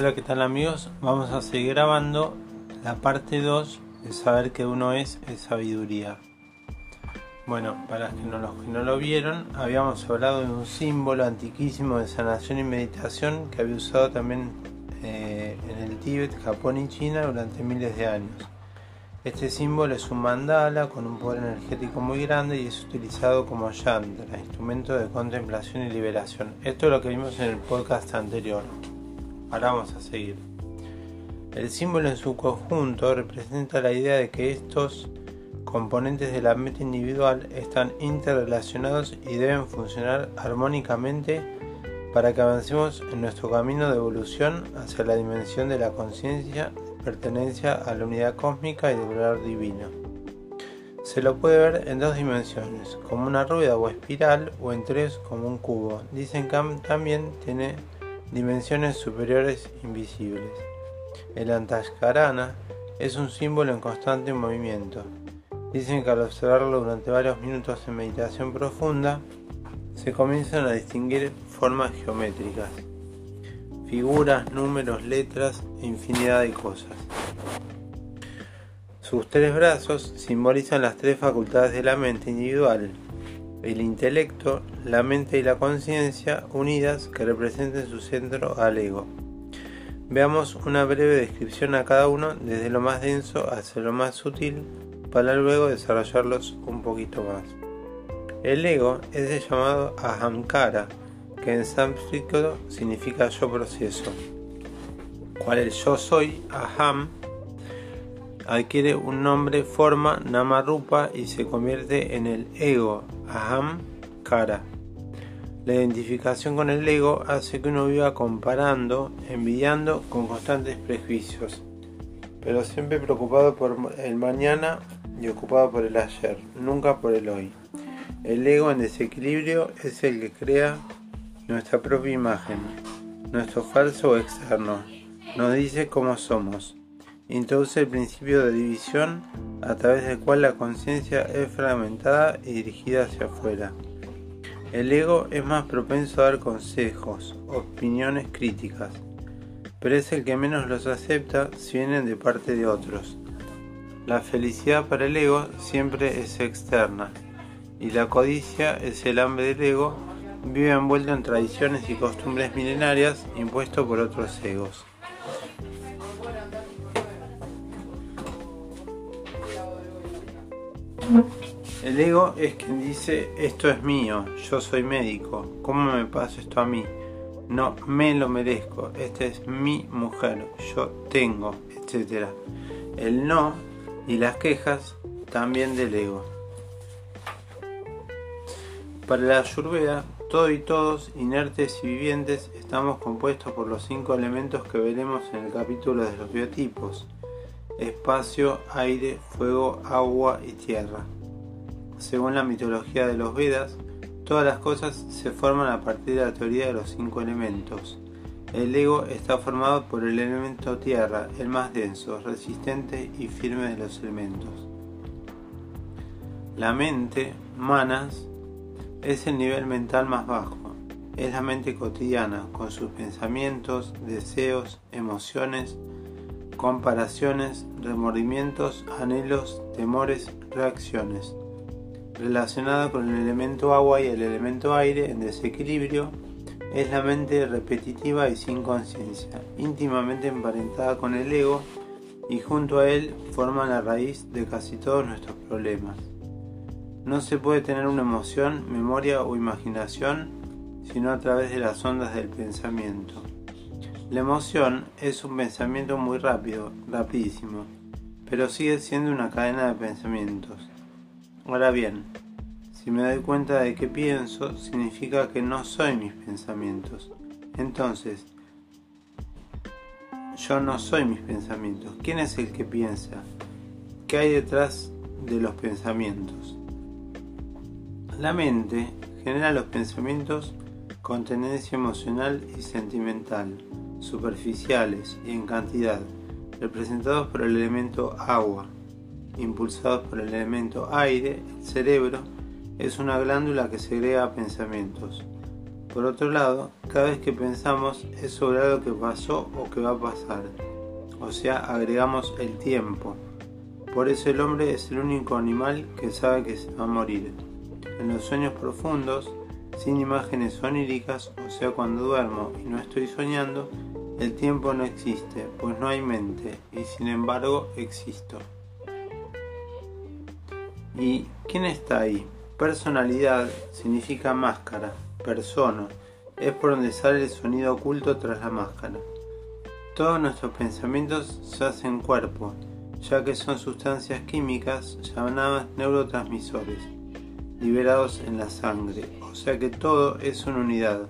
Hola, ¿qué tal amigos? Vamos a seguir grabando la parte 2 de saber que uno es, sabiduría. Bueno, para los que no lo vieron, habíamos hablado de un símbolo antiquísimo de sanación y meditación que había usado también eh, en el Tíbet, Japón y China durante miles de años. Este símbolo es un mandala con un poder energético muy grande y es utilizado como yantra, instrumento de contemplación y liberación. Esto es lo que vimos en el podcast anterior. Ahora vamos a seguir. El símbolo en su conjunto representa la idea de que estos componentes de la mente individual están interrelacionados y deben funcionar armónicamente para que avancemos en nuestro camino de evolución hacia la dimensión de la conciencia pertenencia a la unidad cósmica y del valor divino. Se lo puede ver en dos dimensiones, como una rueda o espiral, o en tres como un cubo. Dicen que también tiene dimensiones superiores invisibles. El Antashkarana es un símbolo en constante movimiento. Dicen que al observarlo durante varios minutos en meditación profunda, se comienzan a distinguir formas geométricas figuras, números, letras e infinidad de cosas. Sus tres brazos simbolizan las tres facultades de la mente individual, el intelecto, la mente y la conciencia unidas que representen su centro al ego. Veamos una breve descripción a cada uno desde lo más denso hacia lo más sutil para luego desarrollarlos un poquito más. El ego es llamado ahamkara, que en sánscrito significa yo proceso. Cual el yo soy, aham, adquiere un nombre, forma, namarupa y se convierte en el ego, aham, kara. La identificación con el ego hace que uno viva comparando, envidiando con constantes prejuicios, pero siempre preocupado por el mañana y ocupado por el ayer, nunca por el hoy. El ego en desequilibrio es el que crea nuestra propia imagen, nuestro falso externo, nos dice cómo somos. Introduce el principio de división a través del cual la conciencia es fragmentada y dirigida hacia afuera. El ego es más propenso a dar consejos, opiniones críticas, pero es el que menos los acepta si vienen de parte de otros. La felicidad para el ego siempre es externa y la codicia es el hambre del ego vive envuelto en tradiciones y costumbres milenarias impuestos por otros egos. El ego es quien dice esto es mío, yo soy médico, ¿cómo me pasa esto a mí? No me lo merezco, esta es mi mujer, yo tengo, etc. El no y las quejas también del ego. Para la Ayurveda, todo y todos, inertes y vivientes, estamos compuestos por los cinco elementos que veremos en el capítulo de los biotipos. Espacio, aire, fuego, agua y tierra. Según la mitología de los Vedas, todas las cosas se forman a partir de la teoría de los cinco elementos. El ego está formado por el elemento tierra, el más denso, resistente y firme de los elementos. La mente, manas, es el nivel mental más bajo. Es la mente cotidiana, con sus pensamientos, deseos, emociones, comparaciones, remordimientos, anhelos, temores, reacciones. Relacionada con el elemento agua y el elemento aire en desequilibrio, es la mente repetitiva y sin conciencia, íntimamente emparentada con el ego y junto a él forma la raíz de casi todos nuestros problemas. No se puede tener una emoción, memoria o imaginación sino a través de las ondas del pensamiento. La emoción es un pensamiento muy rápido, rapidísimo, pero sigue siendo una cadena de pensamientos. Ahora bien, si me doy cuenta de que pienso, significa que no soy mis pensamientos. Entonces, yo no soy mis pensamientos. ¿Quién es el que piensa? ¿Qué hay detrás de los pensamientos? La mente genera los pensamientos con tendencia emocional y sentimental, superficiales y en cantidad, representados por el elemento agua, impulsados por el elemento aire, el cerebro es una glándula que segrega pensamientos. Por otro lado, cada vez que pensamos es sobre algo que pasó o que va a pasar, o sea, agregamos el tiempo. Por eso el hombre es el único animal que sabe que se va a morir. En los sueños profundos, sin imágenes oníricas, o sea, cuando duermo y no estoy soñando, el tiempo no existe, pues no hay mente, y sin embargo existo. ¿Y quién está ahí? Personalidad significa máscara, persona, es por donde sale el sonido oculto tras la máscara. Todos nuestros pensamientos se hacen cuerpo, ya que son sustancias químicas llamadas neurotransmisores, liberados en la sangre, o sea que todo es una unidad,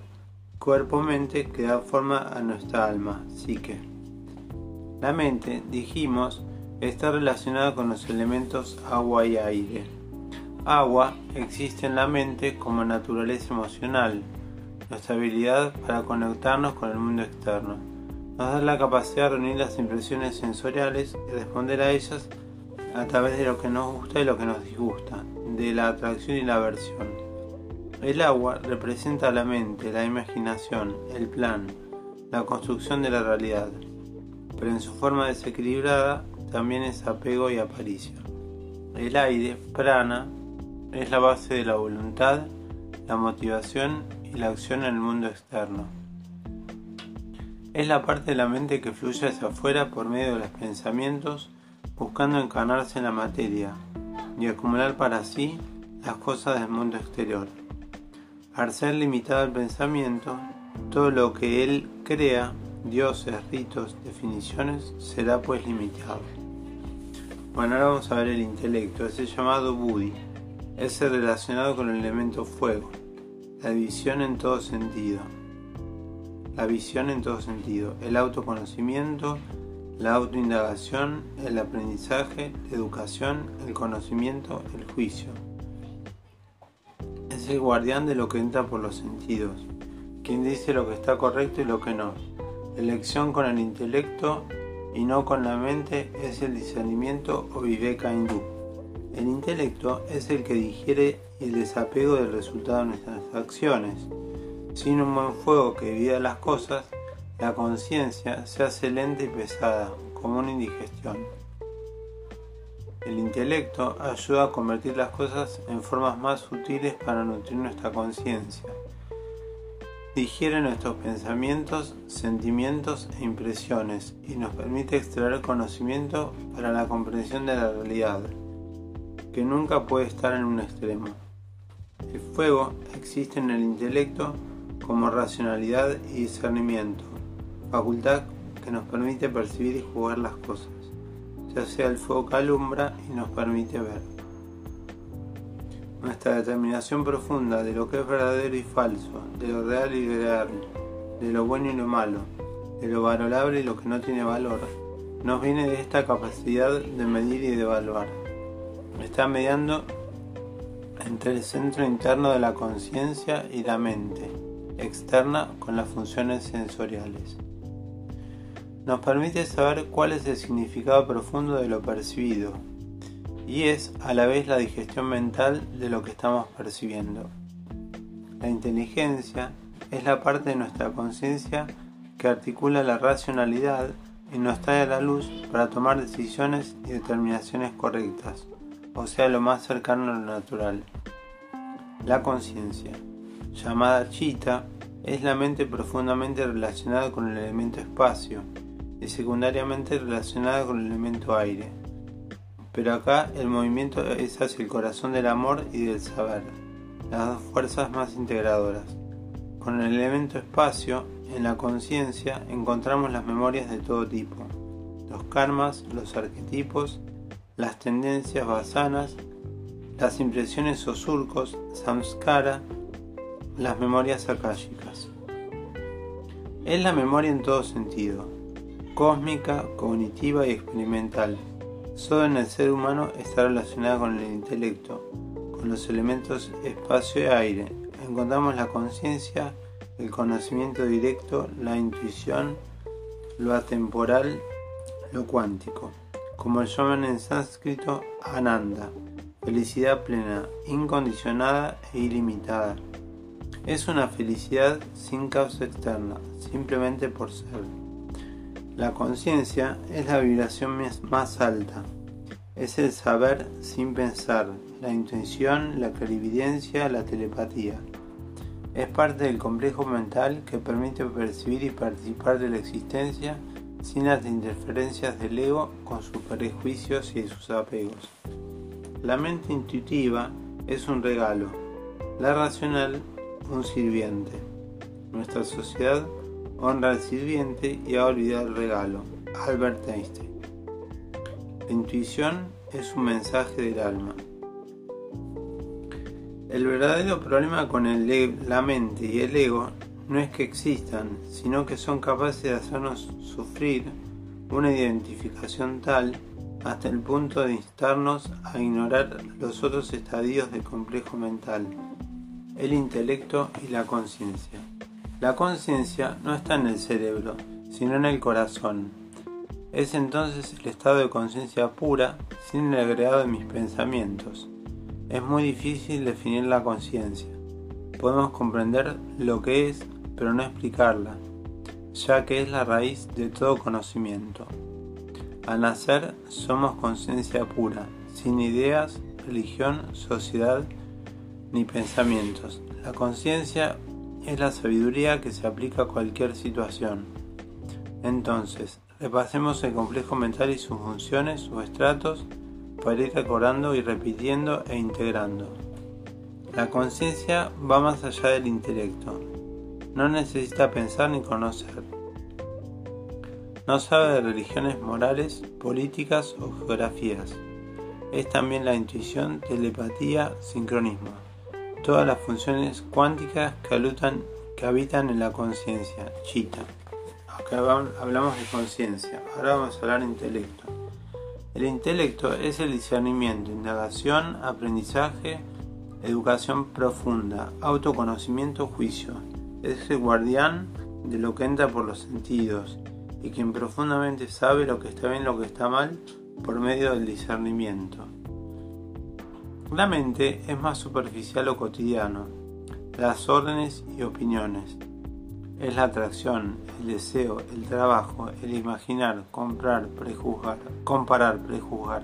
cuerpo-mente que da forma a nuestra alma, psique. La mente, dijimos, está relacionada con los elementos agua y aire. Agua existe en la mente como naturaleza emocional, nuestra habilidad para conectarnos con el mundo externo. Nos da la capacidad de reunir las impresiones sensoriales y responder a ellas a través de lo que nos gusta y lo que nos disgusta, de la atracción y la aversión. El agua representa la mente, la imaginación, el plan, la construcción de la realidad, pero en su forma desequilibrada también es apego y aparicio. El aire, prana, es la base de la voluntad, la motivación y la acción en el mundo externo. Es la parte de la mente que fluye hacia afuera por medio de los pensamientos, buscando encarnarse en la materia y acumular para sí las cosas del mundo exterior. Al ser limitado el pensamiento, todo lo que él crea, dioses, ritos, definiciones, será pues limitado. Bueno, ahora vamos a ver el intelecto. Es el llamado Buddhi. Es el relacionado con el elemento fuego. La visión en todo sentido. La visión en todo sentido. El autoconocimiento, la autoindagación, el aprendizaje, la educación, el conocimiento, el juicio. El guardián de lo que entra por los sentidos. Quien dice lo que está correcto y lo que no. Elección con el intelecto y no con la mente es el discernimiento o viveka hindú. El intelecto es el que digiere el desapego del resultado de nuestras acciones. Sin un buen fuego que divida las cosas, la conciencia se hace lenta y pesada, como una indigestión. El intelecto ayuda a convertir las cosas en formas más sutiles para nutrir nuestra conciencia digiere nuestros pensamientos, sentimientos e impresiones y nos permite extraer conocimiento para la comprensión de la realidad, que nunca puede estar en un extremo. El fuego existe en el intelecto como racionalidad y discernimiento, facultad que nos permite percibir y jugar las cosas, ya sea el fuego que alumbra y nos permite ver. Nuestra determinación profunda de lo que es verdadero y falso, de lo real y ideal, de lo bueno y lo malo, de lo valorable y lo que no tiene valor, nos viene de esta capacidad de medir y de evaluar. Está mediando entre el centro interno de la conciencia y la mente, externa con las funciones sensoriales. Nos permite saber cuál es el significado profundo de lo percibido, y es a la vez la digestión mental de lo que estamos percibiendo. La inteligencia es la parte de nuestra conciencia que articula la racionalidad y nos trae a la luz para tomar decisiones y determinaciones correctas, o sea, lo más cercano a lo natural. La conciencia, llamada chita, es la mente profundamente relacionada con el elemento espacio y secundariamente relacionada con el elemento aire pero acá el movimiento es hacia el corazón del amor y del saber, las dos fuerzas más integradoras. Con el elemento espacio, en la conciencia encontramos las memorias de todo tipo, los karmas, los arquetipos, las tendencias basanas, las impresiones o surcos, samskara, las memorias akáshicas. Es la memoria en todo sentido, cósmica, cognitiva y experimental Solo en el ser humano está relacionada con el intelecto, con los elementos espacio y aire. Encontramos la conciencia, el conocimiento directo, la intuición, lo atemporal, lo cuántico, como llaman en sánscrito Ananda, felicidad plena, incondicionada e ilimitada. Es una felicidad sin causa externa, simplemente por ser. La conciencia es la vibración más alta. Es el saber sin pensar, la intuición, la clarividencia, la telepatía. Es parte del complejo mental que permite percibir y participar de la existencia sin las interferencias del ego con sus prejuicios y sus apegos. La mente intuitiva es un regalo, la racional un sirviente. Nuestra sociedad honra al sirviente y ha olvidado el regalo. Albert Einstein. La intuición es un mensaje del alma. El verdadero problema con el, la mente y el ego no es que existan, sino que son capaces de hacernos sufrir una identificación tal hasta el punto de instarnos a ignorar los otros estadios del complejo mental, el intelecto y la conciencia. La conciencia no está en el cerebro, sino en el corazón. Es entonces el estado de conciencia pura sin el agregado de mis pensamientos. Es muy difícil definir la conciencia. Podemos comprender lo que es pero no explicarla, ya que es la raíz de todo conocimiento. Al nacer somos conciencia pura, sin ideas, religión, sociedad ni pensamientos. La conciencia es la sabiduría que se aplica a cualquier situación. Entonces, repasemos el complejo mental y sus funciones, sus estratos, para ir recordando y repitiendo e integrando. La conciencia va más allá del intelecto, no necesita pensar ni conocer. No sabe de religiones morales, políticas o geografías. Es también la intuición, telepatía, sincronismo. Todas las funciones cuánticas que, que habitan en la conciencia, chita. Acá hablamos de conciencia, ahora vamos a hablar de intelecto. El intelecto es el discernimiento, indagación, aprendizaje, educación profunda, autoconocimiento, juicio es el guardián de lo que entra por los sentidos y quien profundamente sabe lo que está bien y lo que está mal por medio del discernimiento. La mente es más superficial o cotidiano, las órdenes y opiniones. Es la atracción, el deseo, el trabajo, el imaginar, comprar, prejuzgar, comparar, prejuzgar.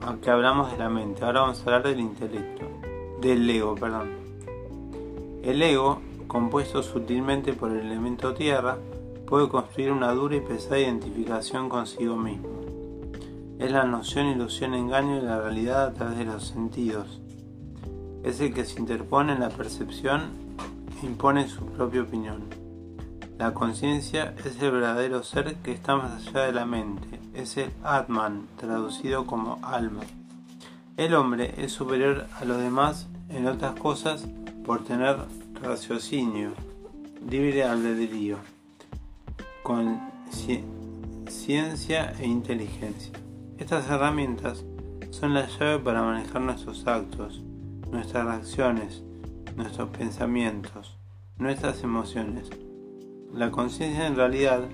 Aunque hablamos de la mente, ahora vamos a hablar del intelecto, del ego, perdón. El ego, compuesto sutilmente por el elemento tierra, puede construir una dura y pesada identificación consigo mismo. Es la noción, ilusión, engaño de la realidad a través de los sentidos. Es el que se interpone en la percepción e impone su propia opinión. La conciencia es el verdadero ser que está más allá de la mente, es el Atman, traducido como alma. El hombre es superior a los demás en otras cosas por tener raciocinio, libre albedrío, con ciencia e inteligencia. Estas herramientas son la llave para manejar nuestros actos, nuestras acciones, nuestros pensamientos, nuestras emociones. La conciencia en realidad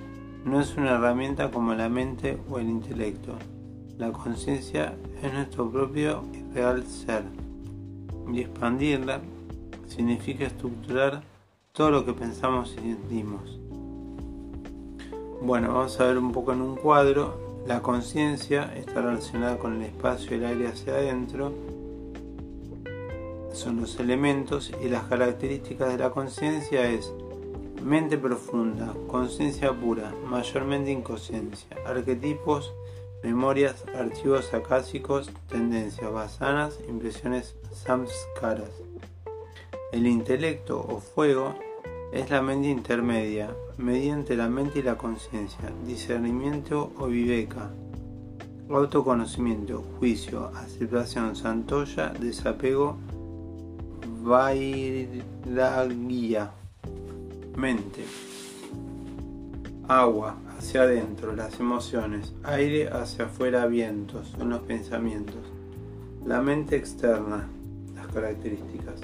no es una herramienta como la mente o el intelecto. La conciencia es nuestro propio y real ser. Y expandirla significa estructurar todo lo que pensamos y sentimos. Bueno, vamos a ver un poco en un cuadro. La conciencia está relacionada con el espacio y el aire hacia adentro. Son los elementos y las características de la conciencia es mente profunda, conciencia pura, mayormente inconsciencia, arquetipos, memorias, archivos acásicos, tendencias basanas, impresiones samskaras. El intelecto o fuego es la mente intermedia, mediante la mente y la conciencia, discernimiento o viveka, autoconocimiento, juicio, aceptación, santoya, desapego, vairagya, mente, agua, hacia adentro, las emociones, aire hacia afuera, vientos, son los pensamientos, la mente externa, las características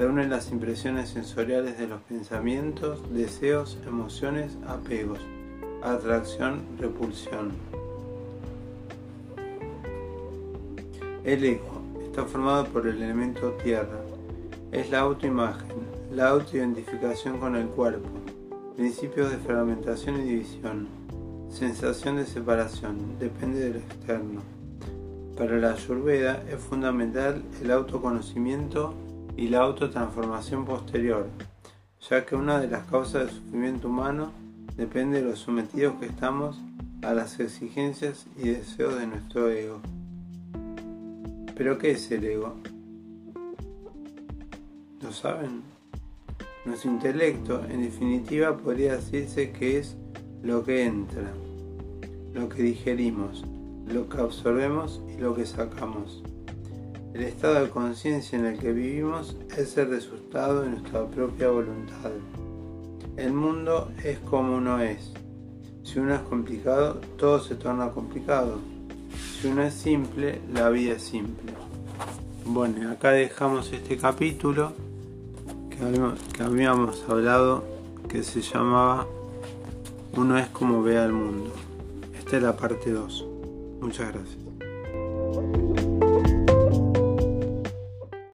reúnen las impresiones sensoriales de los pensamientos, deseos, emociones, apegos, atracción, repulsión. El ego está formado por el elemento tierra. es la autoimagen, la autoidentificación con el cuerpo, principios de fragmentación y división, sensación de separación, depende del externo. Para la Ayurveda es fundamental el autoconocimiento y la autotransformación posterior, ya que una de las causas del sufrimiento humano depende de los sometidos que estamos a las exigencias y deseos de nuestro ego. ¿Pero qué es el ego? ¿Lo saben? Nuestro intelecto, en definitiva, podría decirse que es lo que entra, lo que digerimos, lo que absorbemos y lo que sacamos. El estado de conciencia en el que vivimos es el resultado de nuestra propia voluntad. El mundo es como uno es. Si uno es complicado, todo se torna complicado. Si uno es simple, la vida es simple. Bueno, acá dejamos este capítulo que habíamos hablado que se llamaba Uno es como ve al mundo. Esta es la parte 2. Muchas gracias.